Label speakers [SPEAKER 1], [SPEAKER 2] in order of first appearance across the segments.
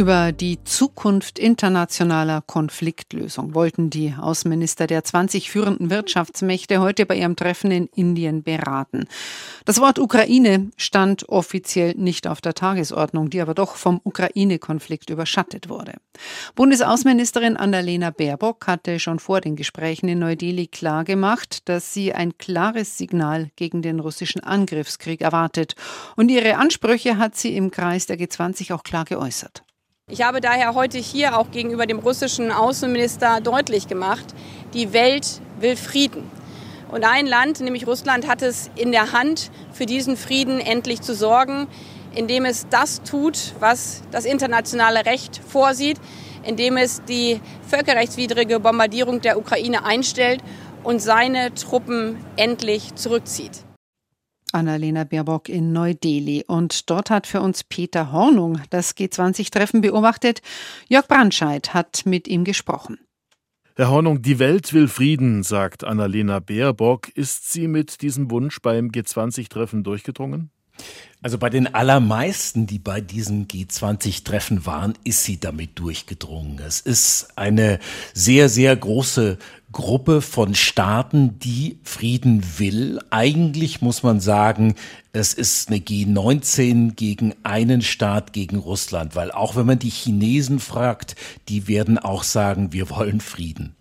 [SPEAKER 1] Über die Zukunft internationaler Konfliktlösung wollten die Außenminister der 20 führenden Wirtschaftsmächte heute bei ihrem Treffen in Indien beraten. Das Wort Ukraine stand offiziell nicht auf der Tagesordnung, die aber doch vom Ukraine-Konflikt überschattet wurde. Bundesaußenministerin Annalena Baerbock hatte schon vor den Gesprächen in Neu-Delhi klargemacht, dass sie ein klares Signal gegen den russischen Angriffskrieg erwartet. Und ihre Ansprüche hat sie im Kreis der G20 auch klar geäußert.
[SPEAKER 2] Ich habe daher heute hier auch gegenüber dem russischen Außenminister deutlich gemacht, die Welt will Frieden. Und ein Land, nämlich Russland, hat es in der Hand, für diesen Frieden endlich zu sorgen, indem es das tut, was das internationale Recht vorsieht, indem es die völkerrechtswidrige Bombardierung der Ukraine einstellt und seine Truppen endlich zurückzieht.
[SPEAKER 1] Annalena Baerbock in Neu-Delhi. Und dort hat für uns Peter Hornung das G20-Treffen beobachtet. Jörg Brandscheid hat mit ihm gesprochen.
[SPEAKER 3] Herr Hornung, die Welt will Frieden, sagt Annalena Baerbock. Ist sie mit diesem Wunsch beim G20-Treffen durchgedrungen?
[SPEAKER 4] Also bei den allermeisten, die bei diesem G20-Treffen waren, ist sie damit durchgedrungen. Es ist eine sehr, sehr große Gruppe von Staaten, die Frieden will. Eigentlich muss man sagen, es ist eine G19 gegen einen Staat, gegen Russland, weil auch wenn man die Chinesen fragt, die werden auch sagen, wir wollen Frieden.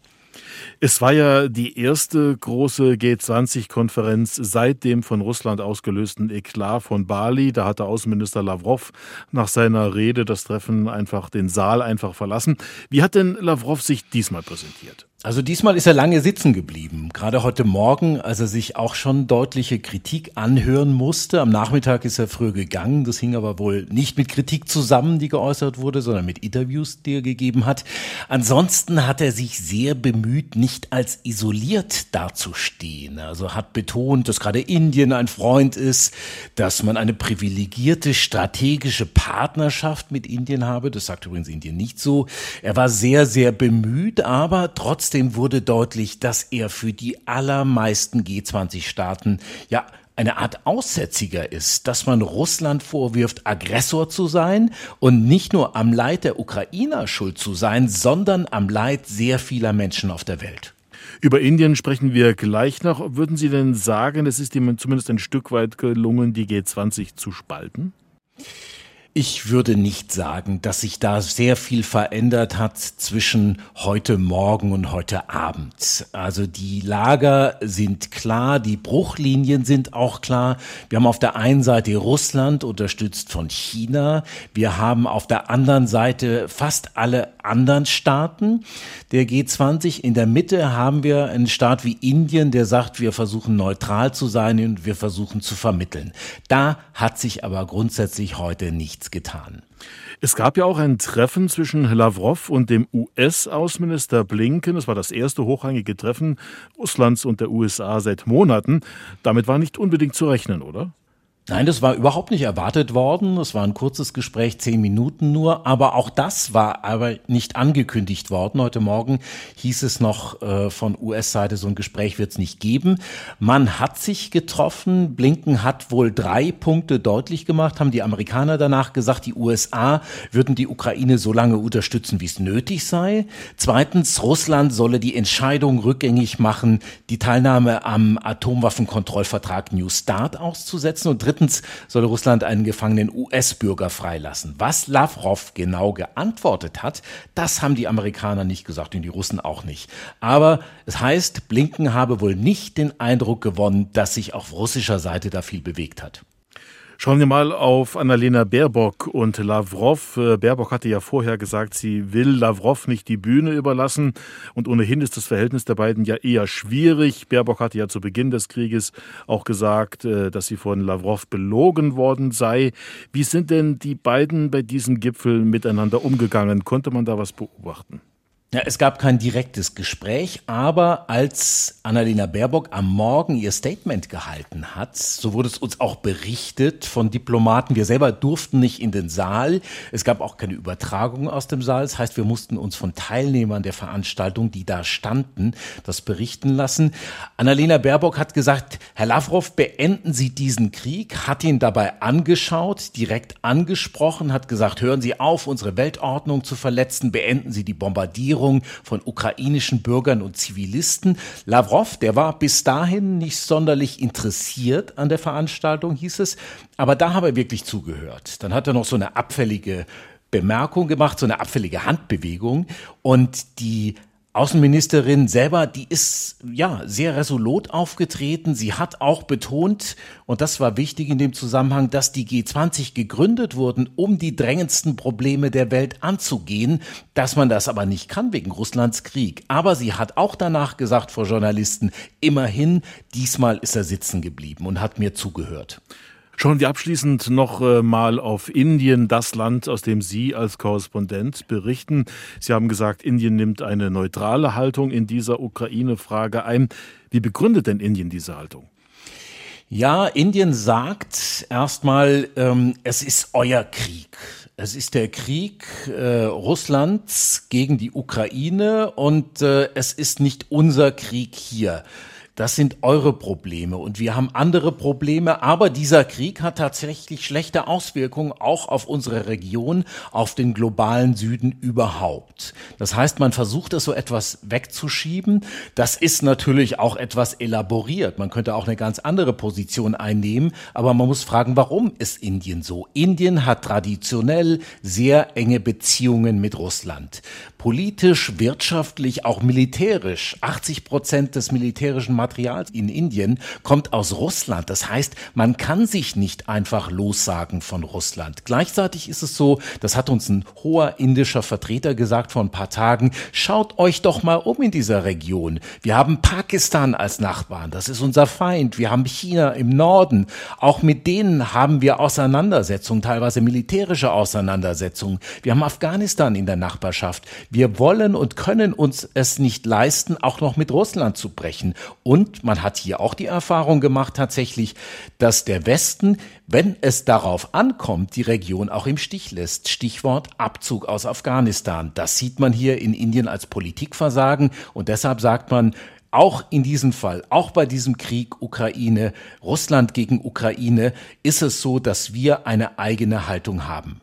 [SPEAKER 3] Es war ja die erste große G20-Konferenz seit dem von Russland ausgelösten Eklat von Bali. Da hatte Außenminister Lavrov nach seiner Rede das Treffen einfach den Saal einfach verlassen. Wie hat denn Lavrov sich diesmal präsentiert?
[SPEAKER 4] Also diesmal ist er lange sitzen geblieben. Gerade heute Morgen, als er sich auch schon deutliche Kritik anhören musste. Am Nachmittag ist er früh gegangen. Das hing aber wohl nicht mit Kritik zusammen, die geäußert wurde, sondern mit Interviews, die er gegeben hat. Ansonsten hat er sich sehr bemüht, nicht als isoliert dazustehen. Also hat betont, dass gerade Indien ein Freund ist, dass man eine privilegierte strategische Partnerschaft mit Indien habe. Das sagt übrigens Indien nicht so. Er war sehr, sehr bemüht, aber trotzdem Trotzdem wurde deutlich, dass er für die allermeisten G20-Staaten ja eine Art Aussätziger ist, dass man Russland vorwirft, Aggressor zu sein und nicht nur am Leid der Ukrainer schuld zu sein, sondern am Leid sehr vieler Menschen auf der Welt.
[SPEAKER 3] Über Indien sprechen wir gleich noch. Würden Sie denn sagen, es ist ihm zumindest ein Stück weit gelungen, die G20 zu spalten?
[SPEAKER 4] Ich würde nicht sagen, dass sich da sehr viel verändert hat zwischen heute Morgen und heute Abend. Also die Lager sind klar, die Bruchlinien sind auch klar. Wir haben auf der einen Seite Russland unterstützt von China. Wir haben auf der anderen Seite fast alle anderen Staaten der G20. In der Mitte haben wir einen Staat wie Indien, der sagt, wir versuchen neutral zu sein und wir versuchen zu vermitteln. Da hat sich aber grundsätzlich heute nichts getan.
[SPEAKER 3] Es gab ja auch ein Treffen zwischen Lavrov und dem US-Außenminister Blinken. Es war das erste hochrangige Treffen Russlands und der USA seit Monaten. Damit war nicht unbedingt zu rechnen, oder?
[SPEAKER 4] Nein, das war überhaupt nicht erwartet worden. Es war ein kurzes Gespräch, zehn Minuten nur. Aber auch das war aber nicht angekündigt worden. Heute Morgen hieß es noch äh, von US-Seite, so ein Gespräch wird es nicht geben. Man hat sich getroffen. Blinken hat wohl drei Punkte deutlich gemacht, haben die Amerikaner danach gesagt, die USA würden die Ukraine so lange unterstützen, wie es nötig sei. Zweitens, Russland solle die Entscheidung rückgängig machen, die Teilnahme am Atomwaffenkontrollvertrag New Start auszusetzen. Und Drittens soll Russland einen gefangenen US-Bürger freilassen. Was Lavrov genau geantwortet hat, das haben die Amerikaner nicht gesagt und die Russen auch nicht. Aber es heißt, Blinken habe wohl nicht den Eindruck gewonnen, dass sich auf russischer Seite da viel bewegt hat.
[SPEAKER 3] Schauen wir mal auf Annalena Baerbock und Lavrov. Äh, Baerbock hatte ja vorher gesagt, sie will Lavrov nicht die Bühne überlassen. Und ohnehin ist das Verhältnis der beiden ja eher schwierig. Baerbock hatte ja zu Beginn des Krieges auch gesagt, äh, dass sie von Lavrov belogen worden sei. Wie sind denn die beiden bei diesem Gipfel miteinander umgegangen? Konnte man da was beobachten?
[SPEAKER 4] Ja, es gab kein direktes Gespräch, aber als Annalena Baerbock am Morgen ihr Statement gehalten hat, so wurde es uns auch berichtet von Diplomaten. Wir selber durften nicht in den Saal. Es gab auch keine Übertragung aus dem Saal. Das heißt, wir mussten uns von Teilnehmern der Veranstaltung, die da standen, das berichten lassen. Annalena Baerbock hat gesagt, Herr Lavrov, beenden Sie diesen Krieg, hat ihn dabei angeschaut, direkt angesprochen, hat gesagt, hören Sie auf, unsere Weltordnung zu verletzen, beenden Sie die Bombardierung Regierung von ukrainischen Bürgern und Zivilisten. Lavrov, der war bis dahin nicht sonderlich interessiert an der Veranstaltung, hieß es, aber da habe er wirklich zugehört. Dann hat er noch so eine abfällige Bemerkung gemacht, so eine abfällige Handbewegung und die Außenministerin selber, die ist ja sehr resolut aufgetreten. Sie hat auch betont, und das war wichtig in dem Zusammenhang, dass die G20 gegründet wurden, um die drängendsten Probleme der Welt anzugehen, dass man das aber nicht kann wegen Russlands Krieg. Aber sie hat auch danach gesagt vor Journalisten, immerhin, diesmal ist er sitzen geblieben und hat mir zugehört.
[SPEAKER 3] Schauen wir abschließend noch äh, mal auf Indien, das Land, aus dem Sie als Korrespondent berichten. Sie haben gesagt, Indien nimmt eine neutrale Haltung in dieser Ukraine-Frage ein. Wie begründet denn Indien diese Haltung?
[SPEAKER 4] Ja, Indien sagt erstmal, ähm, es ist euer Krieg. Es ist der Krieg äh, Russlands gegen die Ukraine und äh, es ist nicht unser Krieg hier. Das sind eure Probleme und wir haben andere Probleme, aber dieser Krieg hat tatsächlich schlechte Auswirkungen auch auf unsere Region, auf den globalen Süden überhaupt. Das heißt, man versucht es so etwas wegzuschieben. Das ist natürlich auch etwas elaboriert. Man könnte auch eine ganz andere Position einnehmen, aber man muss fragen, warum ist Indien so? Indien hat traditionell sehr enge Beziehungen mit Russland. Politisch, wirtschaftlich, auch militärisch. 80 Prozent des militärischen Materials in Indien kommt aus Russland. Das heißt, man kann sich nicht einfach lossagen von Russland. Gleichzeitig ist es so, das hat uns ein hoher indischer Vertreter gesagt vor ein paar Tagen, schaut euch doch mal um in dieser Region. Wir haben Pakistan als Nachbarn, das ist unser Feind. Wir haben China im Norden. Auch mit denen haben wir Auseinandersetzungen, teilweise militärische Auseinandersetzungen. Wir haben Afghanistan in der Nachbarschaft. Wir wollen und können uns es nicht leisten, auch noch mit Russland zu brechen. Und man hat hier auch die Erfahrung gemacht tatsächlich, dass der Westen, wenn es darauf ankommt, die Region auch im Stich lässt. Stichwort Abzug aus Afghanistan. Das sieht man hier in Indien als Politikversagen und deshalb sagt man, auch in diesem Fall, auch bei diesem Krieg Ukraine, Russland gegen Ukraine, ist es so, dass wir eine eigene Haltung haben.